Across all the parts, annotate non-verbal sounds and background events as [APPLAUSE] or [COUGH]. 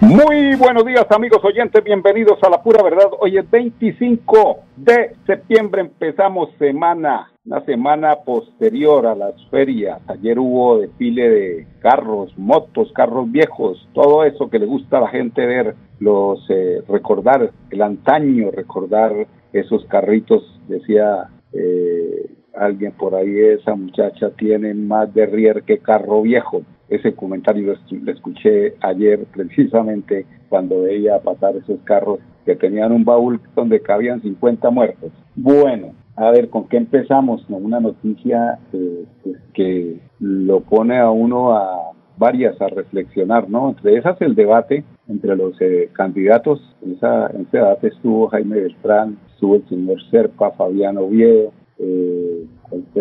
Muy buenos días amigos oyentes, bienvenidos a la pura verdad. Hoy es 25 de septiembre, empezamos semana, una semana posterior a las ferias. Ayer hubo desfile de carros, motos, carros viejos, todo eso que le gusta a la gente ver, los eh, recordar el antaño, recordar esos carritos, decía eh, alguien por ahí, esa muchacha tiene más de rier que carro viejo ese comentario lo, escuché ayer [LAUGHS] precisamente cuando veía pasar esos carros que tenían un baúl donde cabían 50 muertos. Bueno, a ver, ¿con qué empezamos? Una noticia eh, pues, que lo pone a uno a varias a reflexionar, ¿no? Entre esas el debate entre los eh, candidatos, esa, en ese debate estuvo Jaime Beltrán, estuvo el señor Serpa, Fabián Oviedo, eh,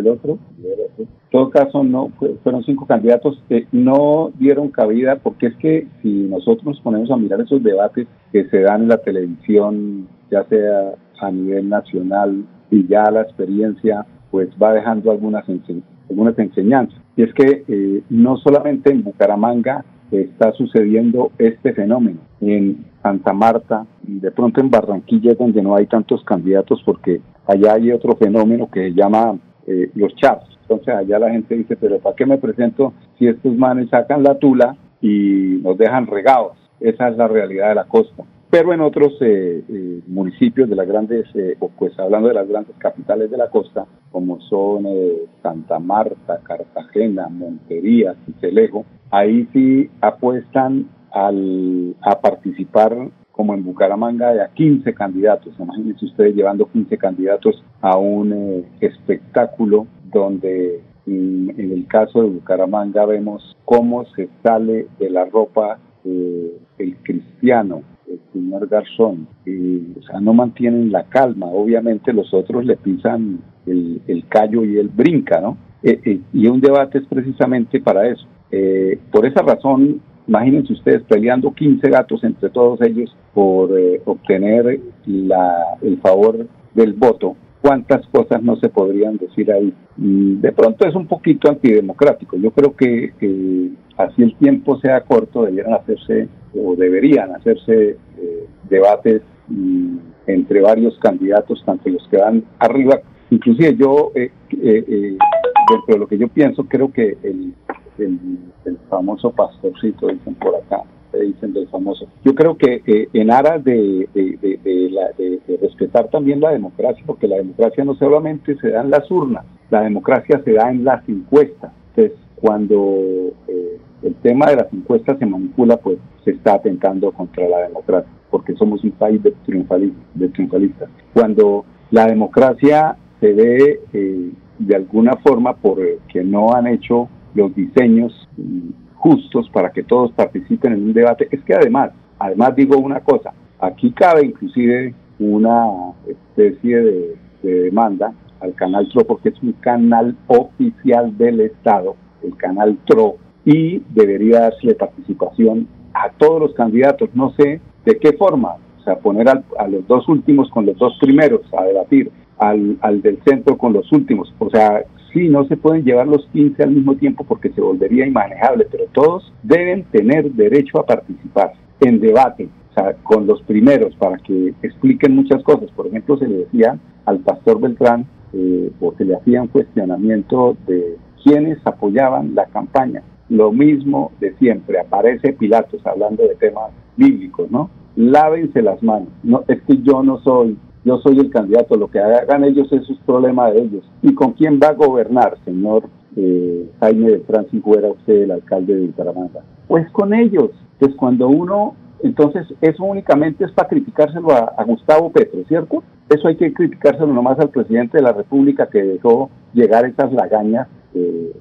otro? En todo caso, no fueron cinco candidatos que no dieron cabida, porque es que si nosotros nos ponemos a mirar esos debates que se dan en la televisión, ya sea a nivel nacional y ya la experiencia, pues va dejando algunas, algunas enseñanzas. Y es que eh, no solamente en Bucaramanga está sucediendo este fenómeno, en Santa Marta y de pronto en Barranquilla donde no hay tantos candidatos porque allá hay otro fenómeno que se llama eh, los chats. Entonces allá la gente dice, pero ¿para qué me presento si estos manes sacan la tula y nos dejan regados? Esa es la realidad de la costa. Pero en otros eh, eh, municipios de las grandes, o pues hablando de las grandes capitales de la costa, como son Santa Marta, Cartagena, Montería, Celejo, ahí sí apuestan al, a participar como en Bucaramanga de a 15 candidatos. Imagínense ustedes llevando 15 candidatos a un eh, espectáculo donde mm, en, el caso de Bucaramanga vemos cómo se sale de la ropa eh, el cristiano, el señor Garzón. Y, o sea, no mantienen la calma. Obviamente los otros le pisan el, el callo y él brinca, ¿no? Eh, y un debate es precisamente para eso. por esa razón Imagínense ustedes peleando 15 gatos entre todos ellos por eh, obtener la, el favor del voto. ¿Cuántas cosas no se podrían decir ahí? De pronto es un poquito antidemocrático. Yo creo que así el tiempo sea corto, debieran hacerse o deberían hacerse eh, debates mm, entre varios candidatos, tanto los que van arriba, inclusive yo, eh, eh, dentro de lo que yo pienso, creo que el, el, famoso pastorcito, dicen por acá, dicen del famoso. Yo creo que en aras de, de, respetar también la democracia, porque la democracia no solamente se da en las urnas, la democracia se da en las encuestas. Entonces, cuando eh, el tema de las encuestas se manipula, pues se está atentando contra la democracia, porque somos un país de, triunfalistas. Cuando la democracia se ve eh, de alguna forma porque no han hecho los diseños justos para que todos participen en un debate, es que además, además digo una cosa, aquí cabe inclusive una especie de, de demanda al canal TRO porque es un canal oficial del Estado el canal TRO, y debería darse participación a todos los candidatos. No sé de qué forma, o sea, poner a los dos últimos con los dos primeros a debatir, al, al del centro con los últimos. O sea, sí, no se pueden llevar los 15 al mismo tiempo porque se volvería inmanejable, pero todos deben tener derecho a participar en debate, o sea, con los primeros para que expliquen muchas cosas. Por ejemplo, se le decía al pastor Beltrán, eh, porque le hacían cuestionamiento de quienes apoyaban la campaña. Lo mismo de siempre, aparece Pilatos hablando de temas bíblicos, ¿no? Lávense las manos. No, es que yo no soy, yo soy el candidato, lo que hagan ellos es un problema de ellos. ¿Y con quién va a gobernar, señor eh, Jaime de Francis Fuera, usted el alcalde de Bucaramanga? Pues con ellos. Pues cuando uno, entonces eso únicamente es para criticárselo a, Gustavo Petro, ¿cierto? Eso hay que criticárselo nomás al presidente de la República que dejó llegar esas lagañas eh,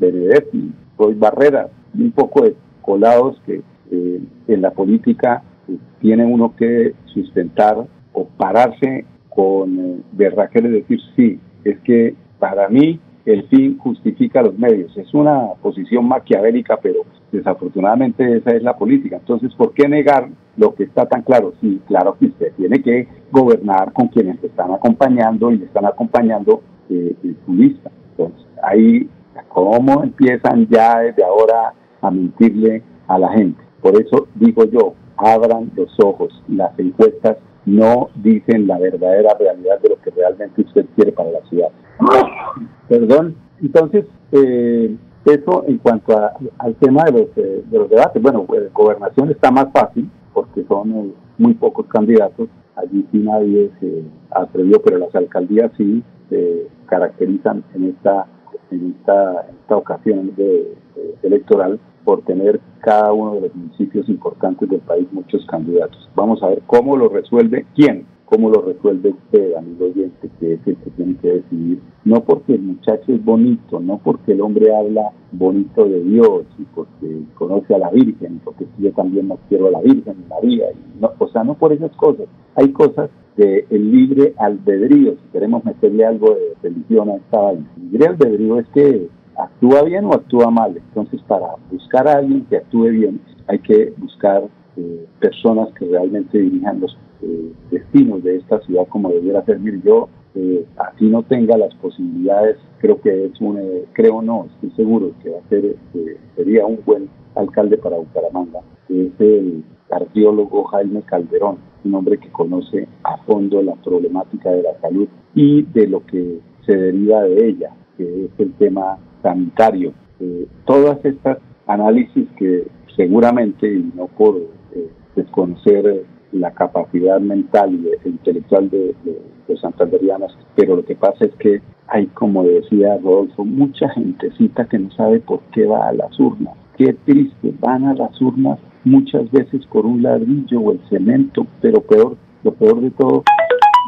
Benedetti, Roy Barrera, un poco de colados que eh, en la política eh, tiene uno que sustentar pararse con eh, y decir sí, es que para mí el fin justifica los medios. Es una posición maquiavélica, pero desafortunadamente esa es la política. Entonces, ¿por qué negar lo que está tan claro? Sí, claro que usted tiene que gobernar con quienes te están acompañando y le están acompañando eh, en su. Entonces, ahí, ¿cómo empiezan ya desde ahora a mentirle a la gente? Por eso digo yo, abran los ojos. Las encuestas no dicen la verdadera realidad de lo que realmente usted quiere para la ciudad. Perdón. Entonces, eh, eso en cuanto al tema de los, eh, de los debates. Bueno, pues, gobernación está más fácil porque son eh, muy pocos candidatos. Allí sí nadie se atrevió, pero las alcaldías sí se caracterizan en esta, en esta, ocasión de, electoral por tener cada uno de los municipios importantes del país muchos candidatos. Vamos a ver cómo lo resuelve quién, cómo lo resuelve usted, amigo oyente, que es el que tiene que decidir. No porque el muchacho es bonito, no porque el hombre habla bonito de Dios y porque conoce a la Virgen, porque yo también no quiero a la Virgen María, y no, o sea, no por esas cosas. Hay cosas de el libre albedrío, si queremos meterle algo de religión a esta vaina. Libre albedrío es que actúa bien o actúa mal. Entonces, para buscar a alguien que actúe bien, hay que buscar eh, personas que realmente dirijan los eh, destinos de esta ciudad como debiera ser. Yo eh, así no tenga las posibilidades, creo que es un, creo no, estoy seguro que va a ser, sería un buen alcalde para Bucaramanga. Es el cardiólogo Jaime Calderón un hombre que conoce a fondo la problemática de la salud y de lo que se deriva de ella, que es el tema sanitario. Eh, todas estas análisis que seguramente, y no por eh, desconocer la capacidad mental y e intelectual de, los santanderianos, pero lo que pasa es que hay, como decía Rodolfo, mucha gentecita que no sabe por qué va a las urnas. Qué triste, van a las urnas muchas veces por un ladrillo o el cemento, pero peor, lo peor de todo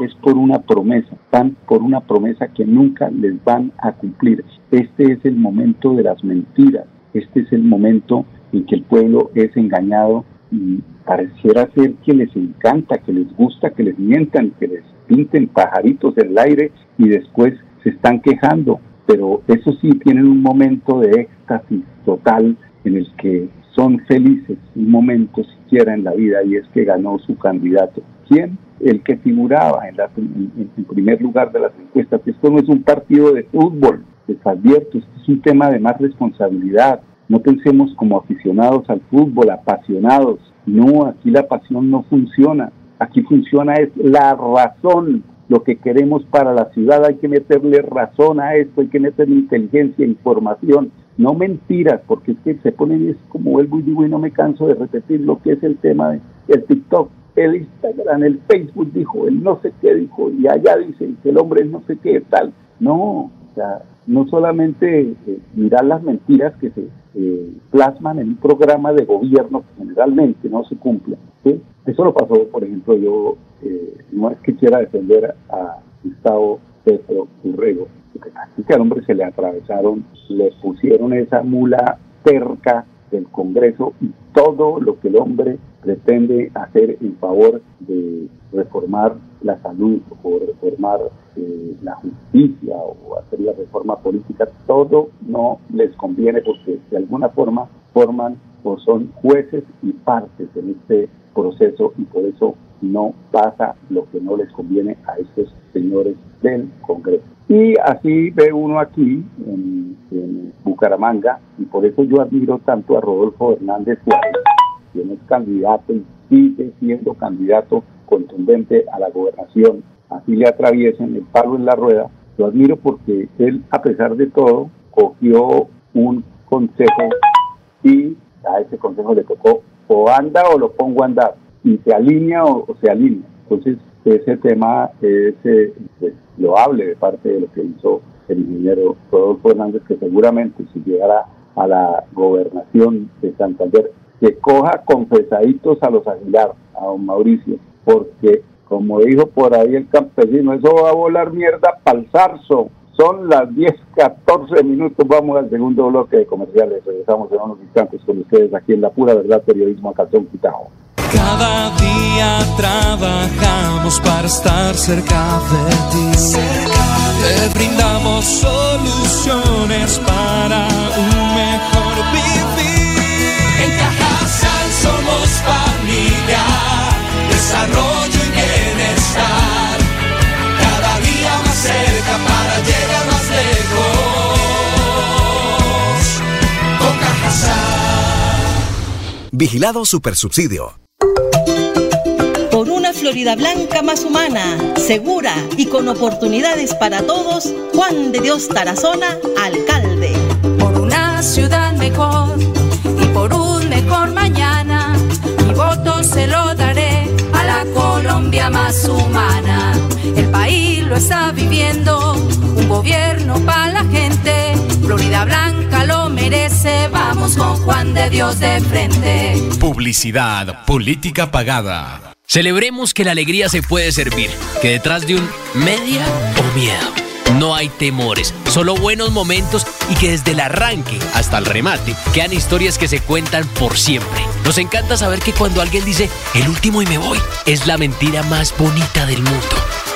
es por una promesa, van por una promesa que nunca les van a cumplir. Este es el momento de las mentiras, este es el momento en que el pueblo es engañado y pareciera ser que les encanta, que les gusta que les mientan, que les pinten pajaritos en el aire y después se están quejando, pero eso sí tienen un momento de éxtasis total en el que son felices un momento siquiera en la vida y es que ganó su candidato. ¿Quién? El que figuraba en, la, en, primer lugar de las encuestas. Esto no es un partido de fútbol, les advierto, esto es un tema de más responsabilidad, no pensemos como aficionados al fútbol, apasionados. No, aquí la pasión no funciona. Aquí funciona es la razón, lo que queremos para la ciudad. Hay que meterle razón a esto, hay que meterle inteligencia, información, no mentiras, porque es que se ponen, es como vuelvo y digo y no me canso de repetir lo que es el tema del TikTok, el Instagram, el Facebook dijo, el no sé qué dijo, y allá dicen que el hombre no sé qué tal. No, o sea, no solamente eh, mirar las mentiras que se eh, plasman en un programa de gobierno que generalmente no se cumple. Eso lo pasó, por ejemplo, yo, eh, no es que quiera defender a Gustavo Petro Urrego, que al hombre se le atravesaron, le pusieron esa mula cerca del Congreso y todo lo que el hombre pretende hacer en favor de reformar la salud o reformar eh, la justicia o hacer la reforma política, todo no les conviene porque de alguna forma forman o son jueces y partes en este proceso y por eso no pasa lo que no les conviene a estos señores del Congreso. Y así ve uno aquí en, Bucaramanga, y por eso yo admiro tanto a Rodolfo Hernández Suárez, quien es candidato y sigue siendo candidato contundente a la gobernación. Así le atraviesen el palo en la rueda. Lo admiro porque él, a pesar de todo, cogió un consejo y a ese consejo le tocó o anda o lo pongo a andar, y se alinea o se alinea. Entonces, ese tema es eh, pues, loable de parte de lo que hizo el ingeniero Rodolfo Hernández, que seguramente si llegara a la gobernación de Santander, que coja confesaditos a los Aguilar, a don Mauricio, porque como dijo por ahí el campesino, eso va a volar mierda pa'l zarzo. Son las 10, 14 minutos, vamos al segundo bloque de comerciales. Regresamos en unos instantes con ustedes aquí en La Pura Verdad Periodismo a Calzón Quitado. Cada día trabajamos para estar cerca de ti. Te brindamos soluciones para un Vigilado Supersubsidio. Por una Florida Blanca más humana, segura y con oportunidades para todos, Juan de Dios Tarazona, alcalde. Por una ciudad mejor y por un mejor mañana, mi voto se lo daré a la Colombia más humana. El país lo está viviendo, un gobierno para la gente. Florida Blanca merece, vamos con Juan de Dios de frente. Publicidad, política pagada. Celebremos que la alegría se puede servir, que detrás de un media o miedo no hay temores, solo buenos momentos y que desde el arranque hasta el remate quedan historias que se cuentan por siempre. Nos encanta saber que cuando alguien dice el último y me voy, es la mentira más bonita del mundo.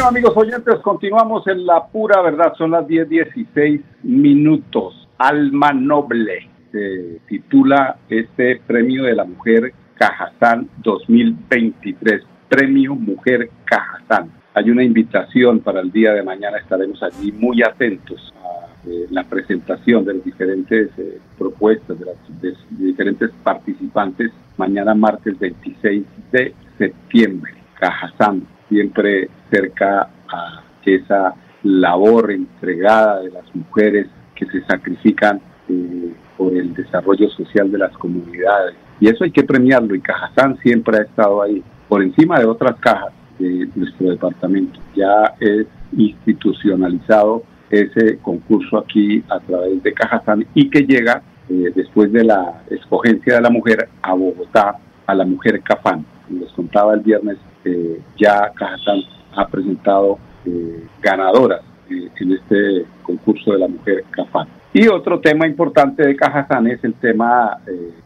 Bueno, amigos oyentes, continuamos en la pura verdad. Son las 10:16 minutos. Alma Noble se titula este premio de la mujer Cajazán 2023. Premio Mujer Cajazán. Hay una invitación para el día de mañana. Estaremos allí muy atentos a eh, la presentación de las diferentes eh, propuestas de las diferentes participantes mañana martes 26 de septiembre. Cajazán siempre cerca a esa labor entregada de las mujeres que se sacrifican eh, por el desarrollo social de las comunidades. Y eso hay que premiarlo y Cajazán siempre ha estado ahí, por encima de otras cajas de nuestro departamento. Ya es institucionalizado ese concurso aquí a través de Cajazán y que llega eh, después de la escogencia de la mujer a Bogotá, a la mujer Cafán. Les contaba el viernes eh, ya Cajazán ha presentado eh, ganadoras eh, en este concurso de la mujer CAFAN. Y otro tema importante de Cajazán es el tema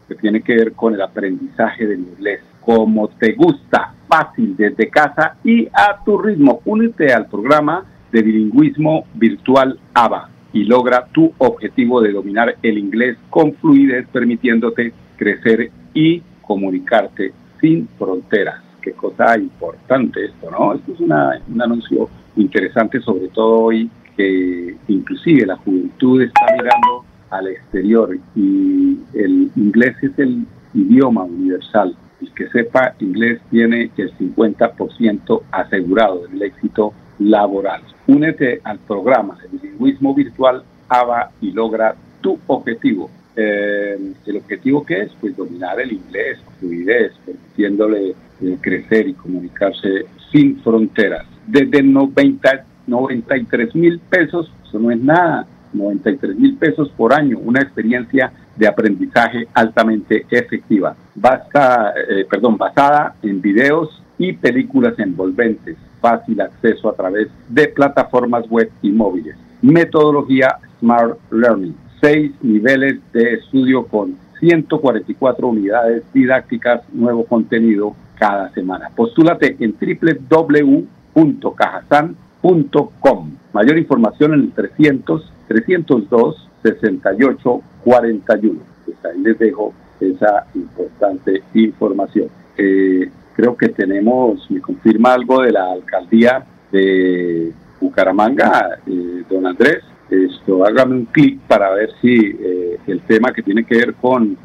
que tiene que ver con el aprendizaje del inglés. Como te gusta, fácil, desde casa y a tu ritmo. Únete al programa de bilingüismo virtual ABA y logra tu objetivo de dominar el inglés con fluidez, permitiéndote crecer y comunicarte sin fronteras. Qué cosa importante esto, ¿no? Esto es una, un anuncio interesante, sobre todo hoy que inclusive la juventud está mirando al exterior y el inglés es el idioma universal. El que sepa inglés tiene el 50% asegurado del éxito laboral. Únete al programa de bilingüismo virtual ABA y logra tu objetivo. Eh, el objetivo que es, pues dominar el inglés, fluidez, permitiéndole eh, crecer y comunicarse sin fronteras. Desde 90, 93 mil pesos, eso no es nada, 93 mil pesos por año, una experiencia de aprendizaje altamente efectiva, basta, eh, perdón, basada en videos y películas envolventes, fácil acceso a través de plataformas web y móviles. Metodología Smart Learning, seis niveles de estudio con 144 unidades didácticas, nuevo contenido cada semana. Postúlate en www.cajasan.com. Mayor información en el 300 302 68 41. Pues ahí les dejo esa importante información. Eh, creo que tenemos, me confirma algo de la alcaldía de Bucaramanga, eh, don Andrés. Esto, hágame un clic para ver si eh, el tema que tiene que ver con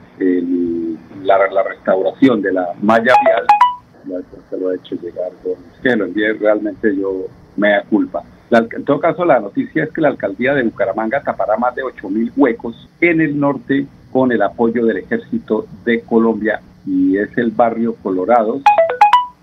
la, restauración de la malla vial, se lo ha hecho llegar, es que lo envié realmente yo me da culpa. en todo caso, la noticia es que la alcaldía de Bucaramanga tapará más de 8.000 huecos en el norte con el apoyo del ejército de Colombia y es el barrio Colorados,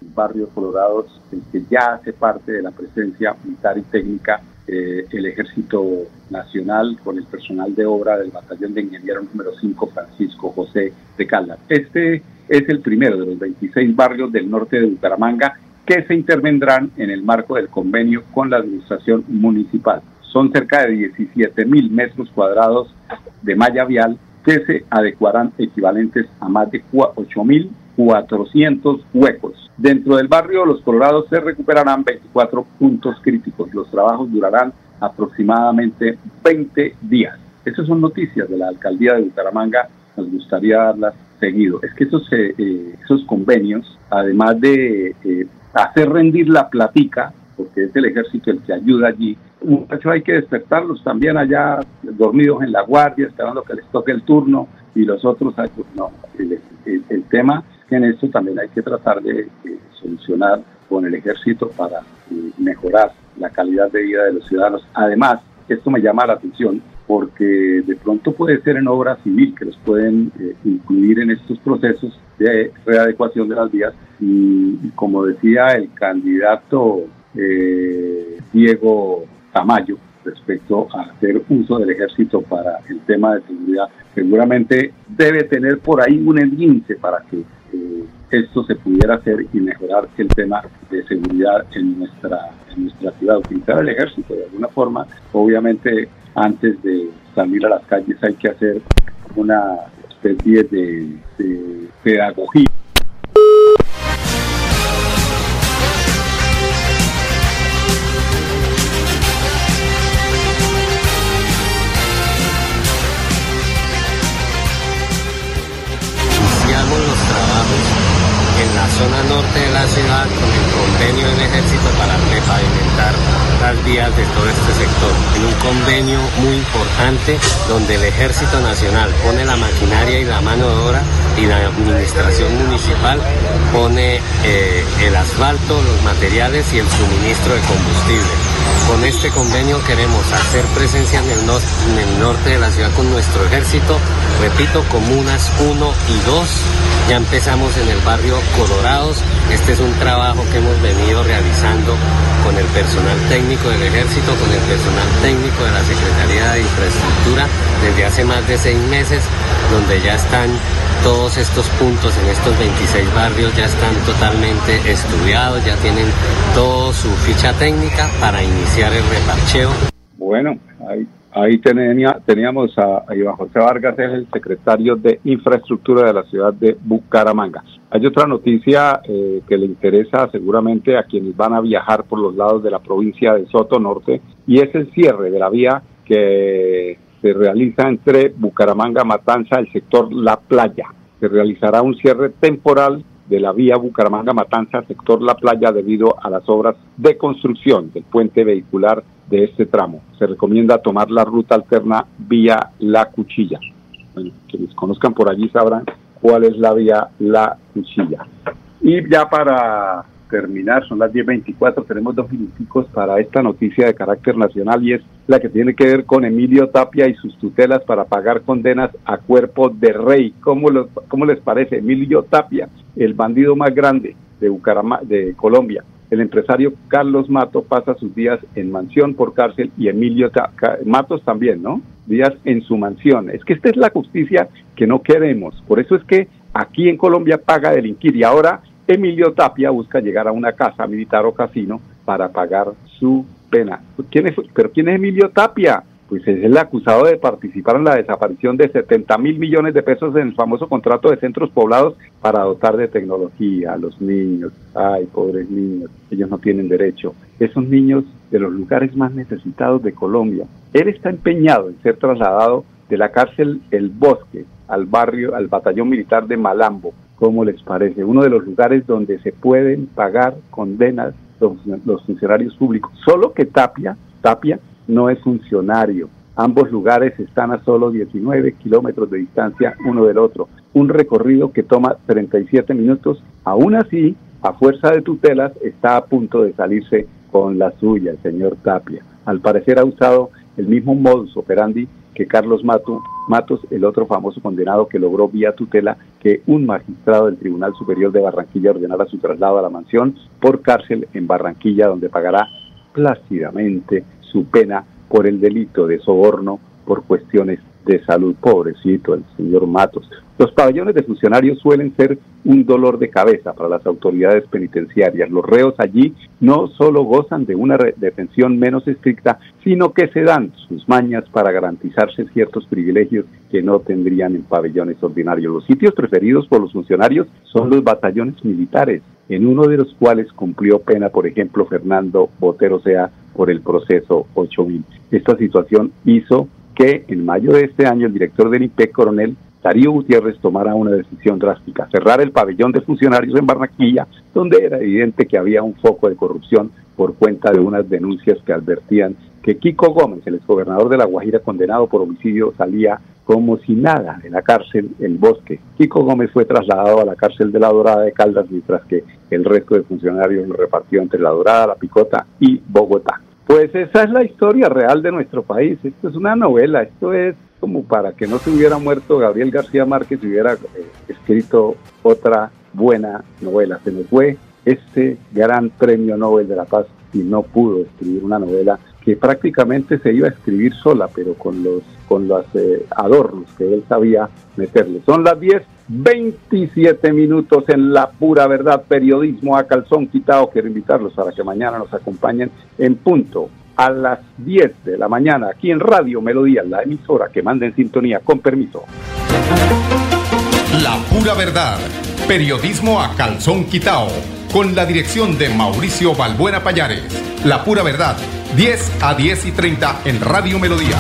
el barrio Colorados el que ya hace parte de la presencia militar y técnica eh, el Ejército Nacional con el personal de obra del Batallón de Ingenieros número 5 Francisco José de Caldas. Este es el primero de los 26 barrios del norte de Bucaramanga que se intervendrán en el marco del convenio con la administración municipal. Son cerca de 17 mil metros cuadrados de malla vial que se adecuarán equivalentes a más de 8 mil 400 huecos. Dentro del barrio Los Colorados se recuperarán 24 puntos críticos. Los trabajos durarán aproximadamente 20 días. Esas son noticias de la alcaldía de Bucaramanga. Nos gustaría darlas seguido. Es que esos, eh, eh, esos convenios, además de eh, hacer rendir la platica, porque es el ejército el que ayuda allí, muchachos hay que despertarlos también allá dormidos en la guardia, esperando que les toque el turno y los otros, pues no, el tema que en esto también hay que tratar de, solucionar con el ejército para eh, mejorar la calidad de vida de los ciudadanos. Además, esto me llama la atención porque de pronto puede ser en obra civil que los pueden eh, incluir en estos procesos de readecuación de las vías y, como decía el candidato eh, Diego Tamayo respecto a hacer uso del ejército para el tema de seguridad, seguramente debe tener por ahí un esguince para que esto se pudiera hacer y mejorar el tema de seguridad en nuestra, en nuestra ciudad, utilizar el ejército de alguna forma. Obviamente, antes de salir a las calles hay que hacer una especie de, pedagogía de la ciudad con el convenio del ejército para repavimentar las vías de todo este sector. En un convenio muy importante donde el ejército nacional pone la maquinaria y la mano de obra y la administración municipal pone eh, el asfalto, los materiales y el suministro de combustible. Con este convenio queremos hacer presencia en el, norte de la ciudad con nuestro ejército, repito, comunas 1 y 2 ya empezamos en el barrio Colorados. Este es un trabajo que hemos venido realizando con el personal técnico del ejército, con el personal técnico de la Secretaría de Infraestructura desde hace más de seis meses, donde ya están todos estos puntos en estos 26 barrios ya están totalmente estudiados, ya tienen toda su ficha técnica para iniciar el reparcheo. Bueno, ahí, ahí tenía, teníamos a, Iván José Vargas, es el secretario de Infraestructura de la ciudad de Bucaramanga. Hay otra noticia eh, que le interesa seguramente a quienes van a viajar por los lados de la provincia de Soto Norte y es el cierre de la vía que se realiza entre Bucaramanga, Matanza, el sector La Playa. Se realizará un cierre temporal de la vía Bucaramanga, Matanza, sector La Playa, debido a las obras de construcción del puente vehicular de este tramo. Se recomienda tomar la ruta alterna vía La Cuchilla. Bueno, quienes conozcan por allí sabrán cuál es la vía La Cuchilla. Y ya para terminar, son las 10.24, tenemos dos minuticos para esta noticia de carácter nacional y es la que tiene que ver con Emilio Tapia y sus tutelas para pagar condenas a cuerpo de rey. ¿Cómo, lo, cómo les parece? Emilio Tapia, el bandido más grande de, de Colombia. El empresario Carlos Mato pasa sus días en mansión por cárcel y Emilio Matos también, ¿no? Días en su mansión. Es que esta es la justicia que no queremos. Por eso es que aquí en Colombia paga delinquir y ahora Emilio Tapia busca llegar a una casa militar o casino para pagar su pena. ¿Quién es, ¿Pero quién es Emilio Tapia? Pues es el acusado de participar en la desaparición de 70 mil millones de pesos en el famoso contrato de centros poblados para dotar de tecnología a los niños. Ay, pobres niños, ellos no tienen derecho. Esos niños de los lugares más necesitados de Colombia. Él está empeñado en ser trasladado de la cárcel El Bosque al barrio, al batallón militar de Malambo, ¿Cómo les parece? Uno de los lugares donde se pueden pagar condenas los, los funcionarios públicos. Solo que Tapia, Tapia no es funcionario. Ambos lugares están a solo 19 kilómetros de distancia uno del otro. Un recorrido que toma 37 minutos. Aún así, a fuerza de tutelas, está a punto de salirse con la suya el señor Tapia. Al parecer ha usado el mismo modus operandi que Carlos Mato, Matos, el otro famoso condenado que logró vía tutela que un magistrado del Tribunal Superior de Barranquilla ordenara su traslado a la mansión por cárcel en Barranquilla, donde pagará plácidamente su pena por el delito de soborno por cuestiones de salud. Pobrecito el señor Matos. Los pabellones de funcionarios suelen ser un dolor de cabeza para las autoridades penitenciarias. Los reos allí no solo gozan de una detención menos estricta, sino que se dan sus mañas para garantizarse ciertos privilegios que no tendrían en pabellones ordinarios. Los sitios preferidos por los funcionarios son los batallones militares, en uno de los cuales cumplió pena, por ejemplo, Fernando Botero Sea por el proceso 8000. Esta situación hizo que en mayo de este año el director del IPEC, coronel Darío Gutiérrez, tomara una decisión drástica, cerrar el pabellón de funcionarios en Barranquilla, donde era evidente que había un foco de corrupción por cuenta de unas denuncias que advertían que Kiko Gómez, el exgobernador de La Guajira condenado por homicidio, salía como si nada de la cárcel El Bosque. Kiko Gómez fue trasladado a la cárcel de La Dorada de Caldas, mientras que el resto de funcionarios lo repartió entre La Dorada, La Picota y Bogotá. Pues esa es la historia real de nuestro país. Esto es una novela, esto es como para que no se hubiera muerto Gabriel García Márquez y hubiera eh, escrito otra buena novela. Se nos fue este gran premio Nobel de la Paz y no pudo escribir una novela que prácticamente se iba a escribir sola, pero con los con los eh, adornos que él sabía meterle. Son las 10, 27 minutos en la pura verdad, periodismo a calzón quitado. Quiero invitarlos para que mañana nos acompañen en punto a las 10 de la mañana aquí en Radio Melodía, la emisora que manda en sintonía. Con permiso. La pura verdad, periodismo a calzón quitado, con la dirección de Mauricio Balbuena Payares. La pura verdad, 10 a 10 y 30 en Radio Melodía.